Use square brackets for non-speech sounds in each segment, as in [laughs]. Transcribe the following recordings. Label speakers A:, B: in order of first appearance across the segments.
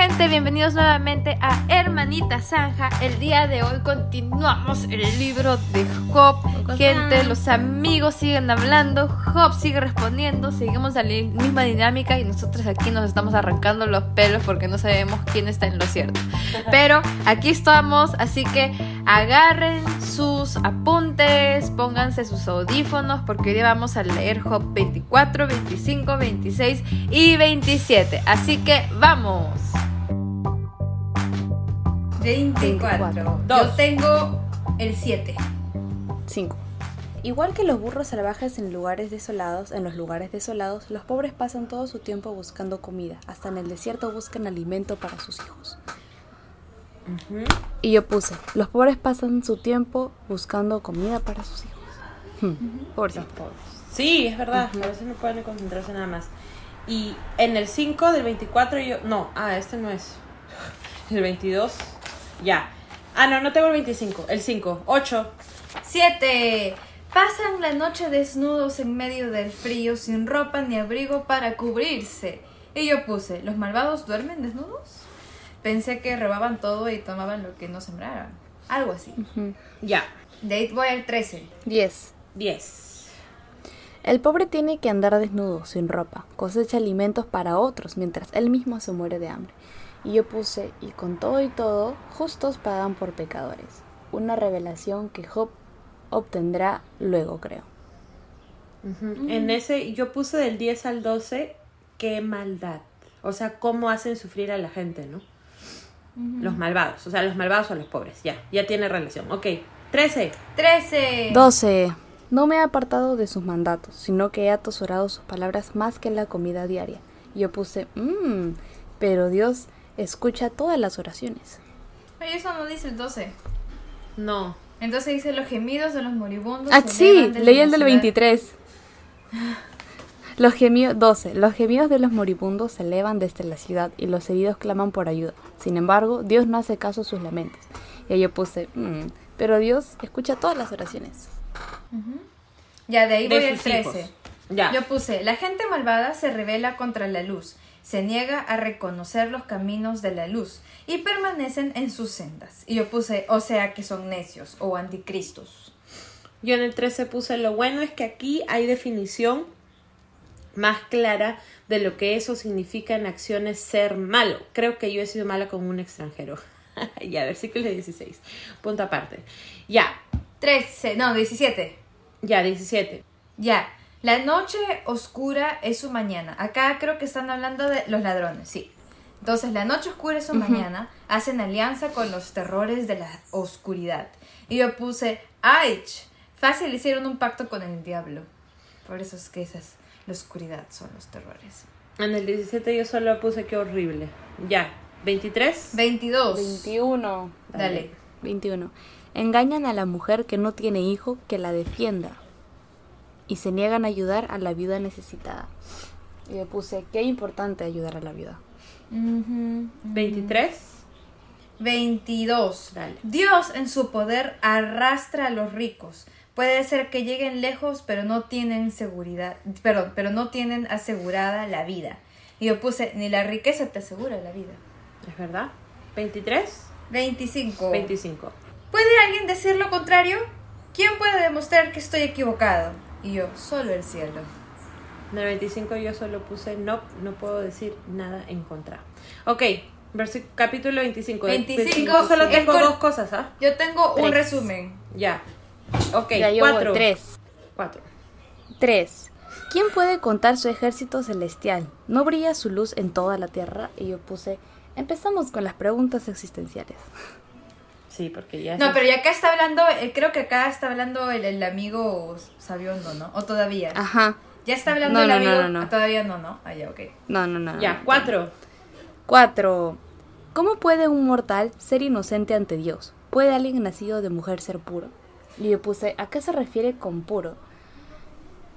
A: gente? Bienvenidos nuevamente a Hermanita Zanja. El día de hoy continuamos el libro de Job. Gente, los amigos siguen hablando, Job sigue respondiendo, seguimos la misma dinámica y nosotros aquí nos estamos arrancando los pelos porque no sabemos quién está en lo cierto. Pero aquí estamos, así que agarren sus apuntes, pónganse sus audífonos porque hoy vamos a leer Job 24, 25, 26 y 27. Así que vamos.
B: 24. Yo tengo el 7.
C: 5. Igual que los burros salvajes en lugares desolados, en los lugares desolados, los pobres pasan todo su tiempo buscando comida. Hasta en el desierto buscan alimento para sus hijos. Y yo puse, los pobres pasan su tiempo buscando comida para sus hijos.
B: Pobres. Sí, es verdad. A veces no pueden concentrarse nada más. Y en el 5 del 24 yo... No, ah, este no es. El 22. Ya. Ah, no, no tengo el 25. El 5. 8.
A: 7. Pasan la noche desnudos en medio del frío, sin ropa ni abrigo para cubrirse. Y yo puse, ¿los malvados duermen desnudos? Pensé que robaban todo y tomaban lo que no sembraran. Algo así.
B: Ya.
A: De ahí voy al 13.
C: 10.
B: 10.
C: El pobre tiene que andar desnudo, sin ropa, cosecha alimentos para otros, mientras él mismo se muere de hambre. Y yo puse, y con todo y todo, justos pagan por pecadores. Una revelación que Job obtendrá luego, creo.
B: En ese, yo puse del 10 al 12, qué maldad. O sea, cómo hacen sufrir a la gente, ¿no? Los malvados, o sea, los malvados o los pobres, ya, ya tiene relación. Ok, 13.
A: 13.
C: 12. No me he apartado de sus mandatos, sino que he atosorado sus palabras más que la comida diaria. Yo puse, mmm, pero Dios escucha todas las oraciones.
A: Pero eso no dice el 12.
B: No.
A: Entonces dice los gemidos de los moribundos.
C: Ah, sí, leí el del 23. Los gemidos, 12. Los gemidos de los moribundos se elevan desde la ciudad y los heridos claman por ayuda. Sin embargo, Dios no hace caso a sus lamentos. Y yo puse, mmm, pero Dios escucha todas las oraciones.
A: Ya, de ahí voy al 13. Ya. Yo puse, la gente malvada se revela contra la luz, se niega a reconocer los caminos de la luz y permanecen en sus sendas. Y yo puse, o sea que son necios o anticristos.
B: Yo en el 13 puse, lo bueno es que aquí hay definición más clara de lo que eso significa en acciones ser malo. Creo que yo he sido mala con un extranjero. [laughs] ya, versículo 16. Punto aparte. Ya.
A: 13, no, 17.
B: Ya, 17.
A: Ya. La noche oscura es su mañana. Acá creo que están hablando de los ladrones, sí. Entonces, la noche oscura es su mañana. Hacen alianza con los terrores de la oscuridad. Y yo puse, ¡ay! Fácil hicieron un pacto con el diablo. Por eso es que esa es la oscuridad, son los terrores.
B: En el 17 yo solo puse que horrible. Ya. ¿23?
A: 22.
C: 21.
A: Dale.
C: 21. Engañan a la mujer que no tiene hijo que la defienda y se niegan a ayudar a la viuda necesitada. Y yo puse, qué importante ayudar a la viuda.
B: 23.
A: 22. Dios en su poder arrastra a los ricos. Puede ser que lleguen lejos, pero no tienen seguridad, perdón, pero no tienen asegurada la vida. Y yo puse, ni la riqueza te asegura la vida.
B: ¿Es verdad? 23.
A: 25.
B: 25.
A: ¿Puede alguien decir lo contrario? ¿Quién puede demostrar que estoy equivocado? Y yo, solo el cielo.
B: En el 25 yo solo puse, no, no puedo decir nada en contra. Ok, capítulo 25.
A: 25
B: solo tengo dos cosas, ¿ah?
A: Yo tengo un resumen.
B: Ya. Ok, ya cuatro.
C: Tres.
B: Cuatro.
C: Tres. ¿Quién puede contar su ejército celestial? ¿No brilla su luz en toda la tierra? Y yo puse, empezamos con las preguntas existenciales.
B: Sí, porque ya.
A: No, pero ya acá está hablando, eh, creo que acá está hablando el, amigo Sabiondo, ¿no? O todavía.
C: Ajá.
A: Ya está hablando el amigo. No, no, no. todavía no, ¿no? Ah, ya, ok.
C: No, no, no.
B: Ya, cuatro.
C: Cuatro. ¿Cómo puede un mortal ser inocente ante Dios? ¿Puede alguien nacido de mujer ser puro? Y yo puse, ¿a qué se refiere con puro?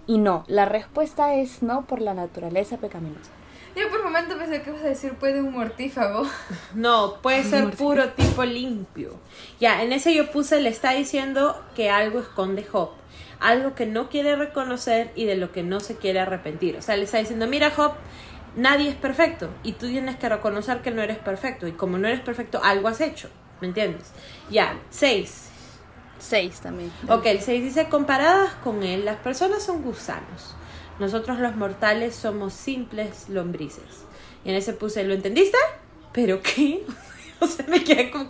C: Y no, la respuesta es no por la naturaleza pecaminosa.
A: Yo por un momento pensé que ibas a decir puede un mortífago. [laughs]
B: No, puede ser puro tipo limpio. Ya, en ese yo puse, le está diciendo que algo esconde Job. Algo que no quiere reconocer y de lo que no se quiere arrepentir. O sea, le está diciendo, mira Job, nadie es perfecto y tú tienes que reconocer que no eres perfecto y como no eres perfecto, algo has hecho, ¿me entiendes? Ya, 6.
C: 6 también.
B: Ok, el 6 dice, comparadas con él, las personas son gusanos. Nosotros los mortales somos simples lombrices. Y en ese puse, ¿lo entendiste? ¿Pero qué? [laughs] o sea, me quedé como...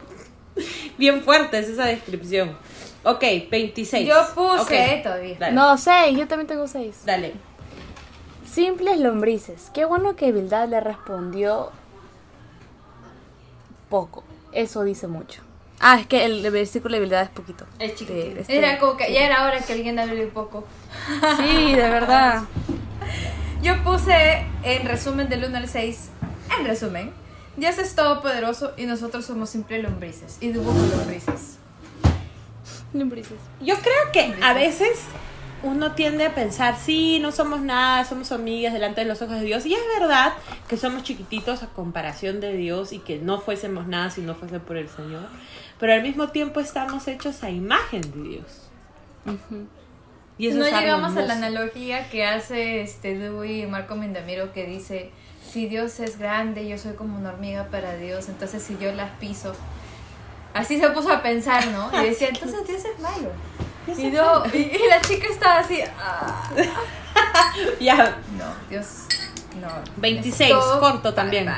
B: Bien fuerte es esa descripción. Ok, 26.
A: Yo puse
B: Ok,
A: todavía.
B: Dale.
C: No, 6, yo también tengo 6.
B: Dale.
C: Simples lombrices. Qué bueno que Bildad le respondió poco. Eso dice mucho. Ah, es que el versículo de Bildad es poquito.
A: Es chiquitito.
C: Este-
A: Era como que ya era hora que alguien hable un poco.
C: Sí, de verdad. [laughs]
A: Yo puse en resumen del 1 al 6. En resumen, Dios es todopoderoso y nosotros somos simples lombrices. Y dibujo lombrices.
C: Lombrices.
B: Yo creo que a veces uno tiende a pensar, sí, no somos nada, somos hormigas delante de los ojos de Dios. Y es verdad que somos chiquititos a comparación de Dios y que no fuésemos nada si no fuese por el Señor. Pero al mismo tiempo estamos hechos a imagen de Dios. Y eso
A: no
B: es
A: llegamos a la
B: hermoso.
A: analogía que hace este Dewey y Marco Mindamiro que dice, si Dios es grande, yo soy como una hormiga para Dios, entonces si yo las piso. Así se puso a pensar, ¿no? Y [laughs] decía, entonces Dios es malo. Y, no, y, y la chica estaba así, "Ah, [laughs]
B: Ya,
A: no, Dios, no.
B: 26,
A: Todo
B: corto también.
A: bye.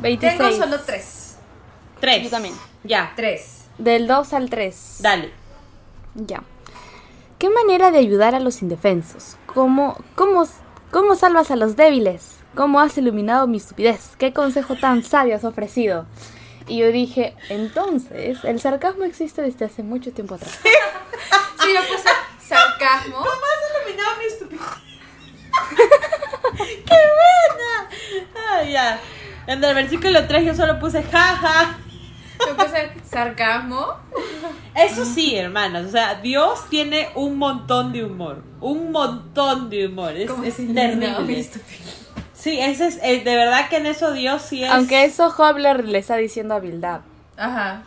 C: 26.
A: Tengo solo tres.
B: tres.
C: Yo también.
B: Ya,
A: Tres.
C: Del 2 al 3.
B: dale.
C: Ya. ¿Qué manera de ayudar a los indefensos? ¿Cómo, cómo, cómo salvas a los débiles? ¿Cómo has iluminado mi estupidez? ¿Qué consejo tan sabio has ofrecido? Y yo dije, entonces, el sarcasmo existe desde hace mucho tiempo atrás.
A: Sí, yo puse sarcasmo.
B: ¿Cómo has iluminado mi estupidez? [laughs] ¡Qué buena! Ah, ya. En el versículo 3 yo solo puse jaja.
A: Yo puse sarcasmo.
B: Eso sí, hermanos. O sea, Dios tiene un montón de humor. Un montón de humor. Es,
A: Como
B: es
A: no, mi
B: terrible.
A: estupidez.
B: Sí, ese es, eh, de verdad que en eso Dios sí es.
C: Aunque eso Hobler le está diciendo a Bildad.
A: Ajá.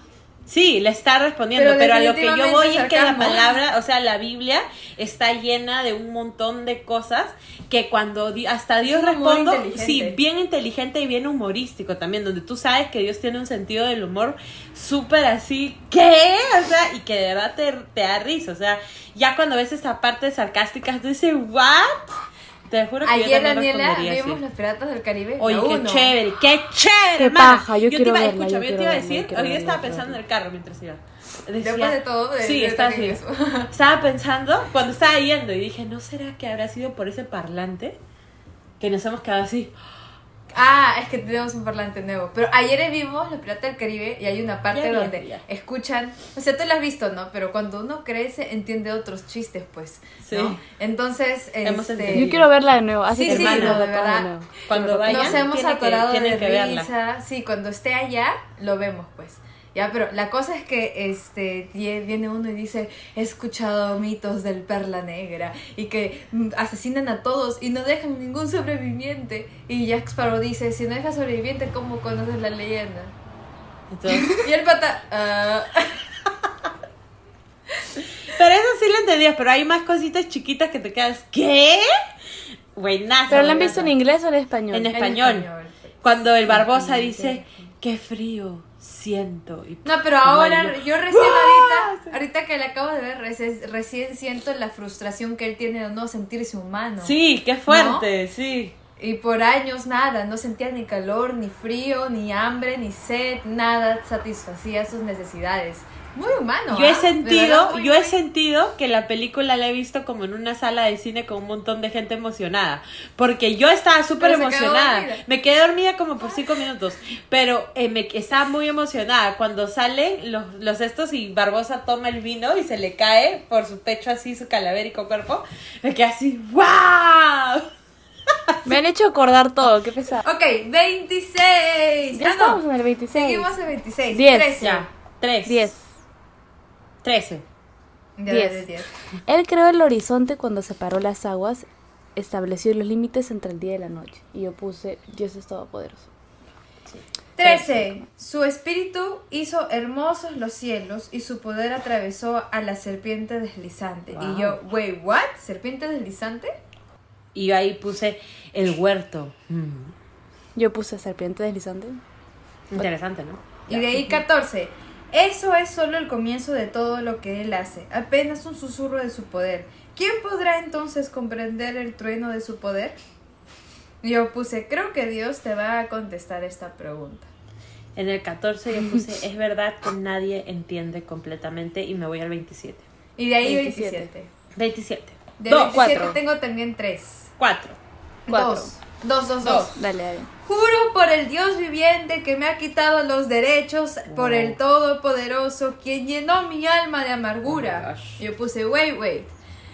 B: Sí, le está respondiendo,
A: Pero
B: pero, a lo que yo
A: definitivamente
B: voy es que la palabra, o sea, la Biblia está llena de un montón de cosas que cuando di- hasta Dios responde,
A: inteligente.
B: sí, bien inteligente y bien humorístico también, donde tú sabes que Dios tiene un sentido del humor súper así, ¿qué? O sea, y que de verdad te, te da risa, o sea, ya cuando ves esta parte sarcástica, tú dices, ¿what? Te juro que
A: Ayer, Daniela, vimos
B: así.
A: Los Piratas del Caribe.
B: Oye, qué
A: uno.
B: chévere, qué chévere,
C: Qué
B: hermana.
C: paja, yo
B: te
C: quiero
B: iba,
C: verla,
B: escúchame,
C: yo
B: yo te iba a decir, hoy
C: verla,
B: estaba pensando en el carro mientras iba. Decía-
A: Después de todo, de-
B: sí,
A: de-
B: estaba así. [laughs] Estaba pensando cuando estaba yendo y dije, ¿no será que habrá sido por ese parlante que nos hemos quedado así?
A: Ah, es que tenemos un parlante nuevo. Pero ayer vimos Los Piratas del Caribe y hay una parte
B: Ya
A: donde
B: ya.
A: escuchan. O sea, tú lo has visto, ¿no? Pero cuando uno crece, entiende otros chistes, pues.
B: Sí.
A: ¿no? Entonces, este.
C: Yo quiero verla de nuevo. Así
A: Sí,
C: que
A: sí, no, de verdad.
C: nuevo.
B: Cuando vayan,
A: Nos hemos
B: que-
A: atorado de
B: que verla.
A: risa. Sí, cuando esté allá, lo vemos, pues. Ya, pero la cosa es que este vie- viene uno y dice, he escuchado mitos del Perla Negra y que mm, asesinan a todos y no dejan ningún sobreviviente. Y Jack Sparrow dice, si no dejas sobreviviente, ¿cómo conoces la leyenda?
B: Entonces,
A: Y el pata, "Ah". [laughs]
B: pero eso sí lo entendías, pero hay más cositas chiquitas que te quedas, ¿qué? Buenazo.
C: ¿Pero la han visto en inglés o en español?
B: En
A: En
B: español.
A: español.
B: Cuando el Barbosa dice, qué frío siento. Y
A: No, pero ahora
B: yo-
A: yo recién ahorita, ahorita que la acabo de ver, recién, recién siento la frustración que él tiene de no sentirse humano.
B: Sí, qué fuerte, sí.
A: Y por años nada, no sentía ni calor, ni frío, ni hambre, ni sed, nada satisfacía sus necesidades. Muy humano.
B: Yo he
A: ¿ah?
B: Sentido, yo he sentido que la película la he visto como en una sala de cine con un montón de gente emocionada. Porque yo estaba súper emocionada. Me quedé dormida como por cinco minutos. Pero eh, me estaba muy emocionada. Cuando salen los, los estos y Barbosa toma el vino y se le cae por su pecho así su calavérico cuerpo, me quedé así, ¡wow! [laughs]
C: Me han hecho acordar todo, qué pesado.
A: Ok, 26.
C: Ya
A: Ah, no.
C: estamos en el 26.
A: Seguimos en 26.
C: Diez.
A: 13.
B: Ya, tres.
C: 10.
B: Trece.
C: Diez.
A: de 10.
C: Él creó el horizonte cuando separó las aguas, estableció los límites entre el día y la noche. Y yo puse, Dios es todopoderoso.
A: 13. Su espíritu hizo hermosos los cielos y su poder atravesó a la serpiente deslizante.
B: Wow.
A: Y yo, wait, what? ¿Serpiente deslizante?
B: Y yo ahí puse el huerto. Mm.
C: Yo puse serpiente deslizante.
B: Interesante, ¿no?
A: Y de ahí 14. Eso es solo el comienzo de todo lo que él hace, apenas un susurro de su poder. ¿Quién podrá entonces comprender el trueno de su poder? Yo puse, creo que Dios te va a contestar esta pregunta.
B: En el 14 yo puse, [laughs] es verdad que nadie entiende completamente y me voy al 27.
A: Y de ahí
C: 27.
A: 27.
B: 27.
A: De
B: Dos,
A: 27
C: cuatro.
A: tengo también 3.
B: 4.
C: Cuatro.
A: Dos. Dos, dos,
B: Dos.
C: Dale, dale.
A: Juro por el Dios viviente que me ha quitado los derechos, por
B: Wow.
A: el Todopoderoso, quien llenó mi alma de amargura.
B: Oh.
A: Yo puse, wait, wait.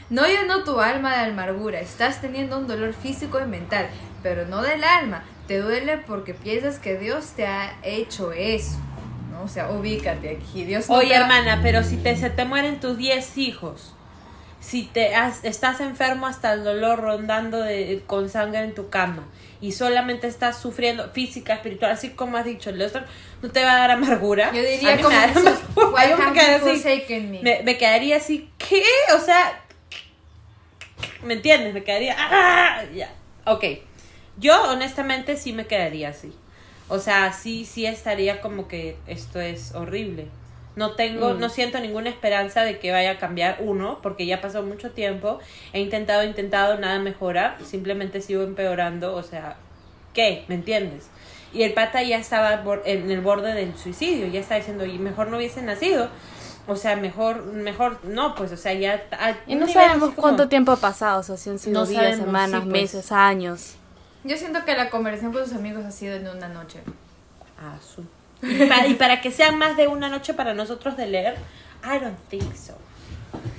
A: No llenó tu alma de amargura, estás teniendo un dolor físico y mental, pero no del alma. Te duele porque piensas que Dios te ha hecho eso. ¿no? O sea, ubícate aquí. Dios no
B: Oye,
A: te
B: hermana, pero si te, se te mueren tus 10 hijos, si te has- estás enfermo hasta el dolor rondando de- con sangre en tu cama y solamente estás sufriendo física, espiritual, así como has dicho, Lester, no te va a dar amargura.
A: Yo
B: A
A: diría
B: mí
A: como
B: me da
A: Jesús,
B: amargura. [laughs]
A: "Why
B: Yo me quedaría así,
A: forsaken me?"
B: me, me quedaría así, ¿qué? O sea, ¿me entiendes? Me quedaría, ¡ah! Ya, ok. Yo honestamente sí me quedaría así. O sea, sí, sí estaría como que esto es horrible. No tengo,
C: Mm.
B: no siento ninguna esperanza de que vaya a cambiar uno, porque ya pasó mucho tiempo. He intentado, intentado, nada mejora. Simplemente sigo empeorando. O sea, ¿qué? ¿Me entiendes? Y el pata ya estaba en el borde del suicidio. Ya está diciendo, y mejor no hubiese nacido. O sea, mejor, mejor, no, pues, o sea, ya...
C: Y
B: un
C: no sabemos
B: como-
C: cuánto tiempo ha pasado, o sea, si han sido
B: No
C: días,
B: sabemos,
C: semanas,
B: sí, pues.
C: meses, años.
A: Yo siento que la conversación con sus amigos ha sido en una noche.
B: Ah, su- Y, pa- y para que sea más de una noche para nosotros de leer, I don't think so.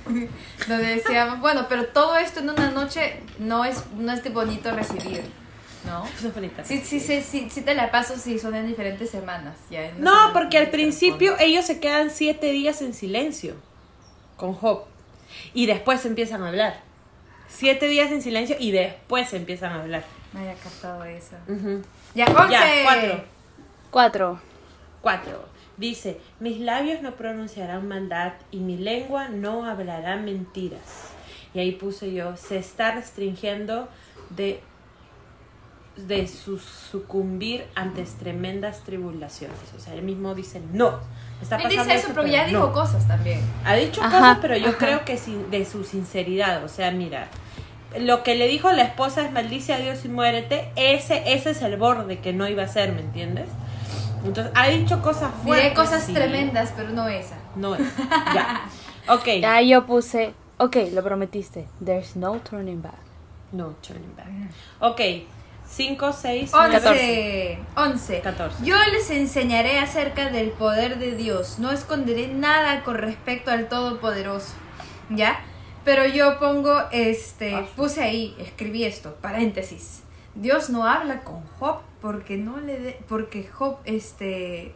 B: [laughs]
A: Donde decíamos, bueno, pero todo esto en una noche no es, no es de bonito recibir, ¿no? [laughs]
B: Eso es bonita.
A: Sí, sí, sí, sí, sí te la paso si son en diferentes semanas. Ya
B: No,
A: semana
B: porque al principio ellos se quedan siete días en silencio con Job y después empiezan a hablar. Siete días en silencio y después empiezan a hablar.
A: No había captado eso.
B: Ujú.
A: Ya, 11.
B: Ya, cuatro.
C: Cuatro.
B: Cuatro. Dice, mis labios no pronunciarán maldad y mi lengua no hablará mentiras. Y ahí puse yo, se está restringiendo de, de su- sucumbir ante tremendas tribulaciones. O sea, él mismo dice, no. Está
A: Él
B: pasando
A: dice eso, pero ya
B: no".
A: dijo cosas también.
B: Ha dicho
C: Ajá,
B: cosas, pero yo
C: ajá.
B: creo que sin- de su sinceridad. O sea, mira, lo que le dijo la esposa es maldice a Dios y muérete. Ese, ese es el borde que no iba a ser, ¿me entiendes? Entonces, ha dicho cosas fuertes.
A: Diré cosas
B: sí.
A: tremendas, pero no esa.
B: No es. [laughs] Ya. Ok.
C: Ya yo puse, ok, lo prometiste. There's no turning back.
B: No, turning back. Ok. 5, 6, 9,
A: 11. 11.
B: 14.
A: Yo les enseñaré acerca del poder de Dios. No esconderé nada con respecto al Todopoderoso. ¿Ya? Pero yo pongo, este, puse ahí, escribí esto, paréntesis. Dios no habla con Job porque no le de, porque Job, este,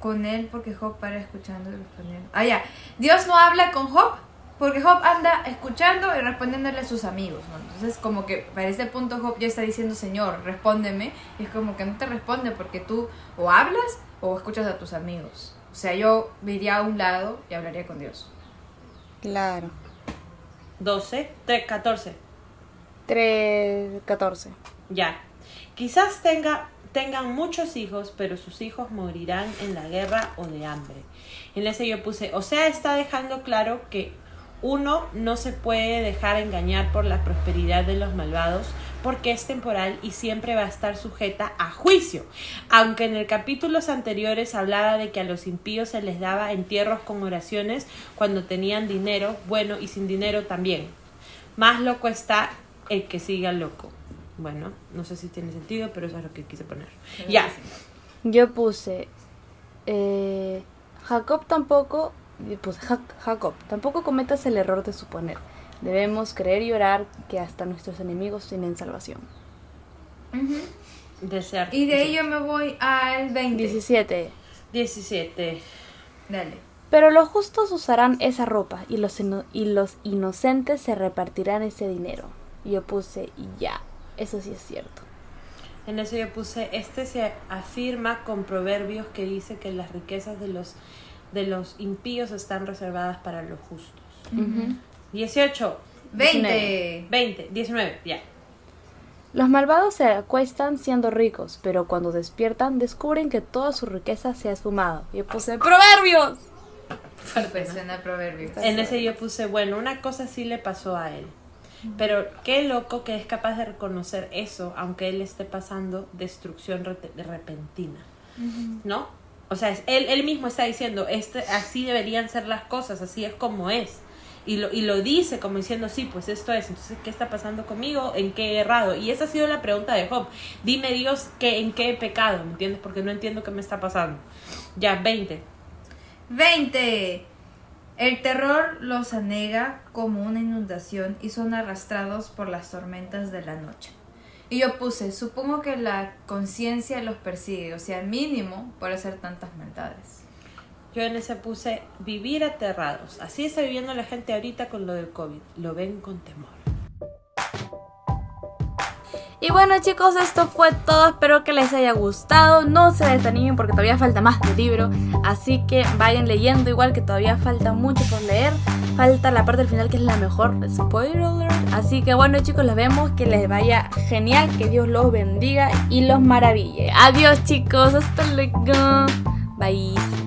A: con él porque Job para escuchando y respondiendo. Ah, ya. Dios no habla con Job porque Job anda escuchando y respondiéndole a sus amigos, ¿no? Entonces, como que para este punto Job ya está diciendo, Señor, respóndeme. Y es como que no te responde porque tú o hablas o escuchas a tus amigos. O sea, yo me iría a un lado y hablaría con Dios.
C: Claro.
B: 12, 3, 14.
C: 3, 14.
B: Ya. Quizás tenga, tengan muchos hijos, pero sus hijos morirán en la guerra o de hambre. En ese yo puse, o sea, está dejando claro que uno no se puede dejar engañar por la prosperidad de los malvados porque es temporal y siempre va a estar sujeta a juicio. Aunque en el capítulos anteriores hablaba de que a los impíos se les daba entierros con oraciones cuando tenían dinero, bueno, y sin dinero también. Más loco está el que siga loco. Bueno, no sé si tiene sentido, pero eso es lo que quise poner. Ya.
C: Yo puse, eh, Jacob tampoco, puse Ja- Jacob, tampoco cometas el error de suponer. Debemos creer y orar que hasta nuestros enemigos tienen salvación.
A: Ujú.
B: Desear.
A: Y de ahí yo me voy al 20.
C: 17.
B: 17.
A: Dale.
C: Pero los justos usarán esa ropa y los, ino- y los inocentes se repartirán ese dinero. Y yo puse, ya, eso sí es cierto.
B: En eso yo puse, este se afirma con proverbios que dice que las riquezas de los, de los impíos están reservadas para los justos.
C: Ujú.
B: 18.
A: 20.
B: 20, 19, ya.
C: Los malvados se acuestan siendo ricos, pero cuando despiertan descubren que toda su riqueza se ha esfumado. Y puse proverbios.
A: Fuerte, suena proverbio.
B: En ese yo puse, bueno, una cosa sí le pasó a él. Pero qué loco que es capaz de reconocer eso, aunque él esté pasando destrucción repentina. ¿No? O sea, él, él mismo está diciendo, este, así deberían ser las cosas, así es como es. Y lo, y lo dice como diciendo, sí, pues esto es. Entonces, ¿qué está pasando conmigo? ¿En qué he errado? Y esa ha sido la pregunta de Job. Dime, Dios, que, ¿en qué he pecado? ¿Me entiendes? Porque no entiendo qué me está pasando. Ya, 20.
A: 20. El terror los anega como una inundación y son arrastrados por las tormentas de la noche. Y yo puse, supongo que la conciencia los persigue, o sea, mínimo por hacer tantas maldades.
B: Yo en ese puse vivir aterrados. Así está viviendo la gente ahorita con lo del COVID. Lo ven con temor.
C: Y bueno chicos, esto fue todo. Espero que les haya gustado. No se desanimen porque todavía falta más del libro. Así que vayan leyendo igual que todavía falta mucho por leer. Falta la parte del final que es la mejor. Spoiler. Así que bueno chicos, les vemos. Que les vaya genial. Que Dios los bendiga y los maraville. Adiós chicos. Hasta luego. Bye.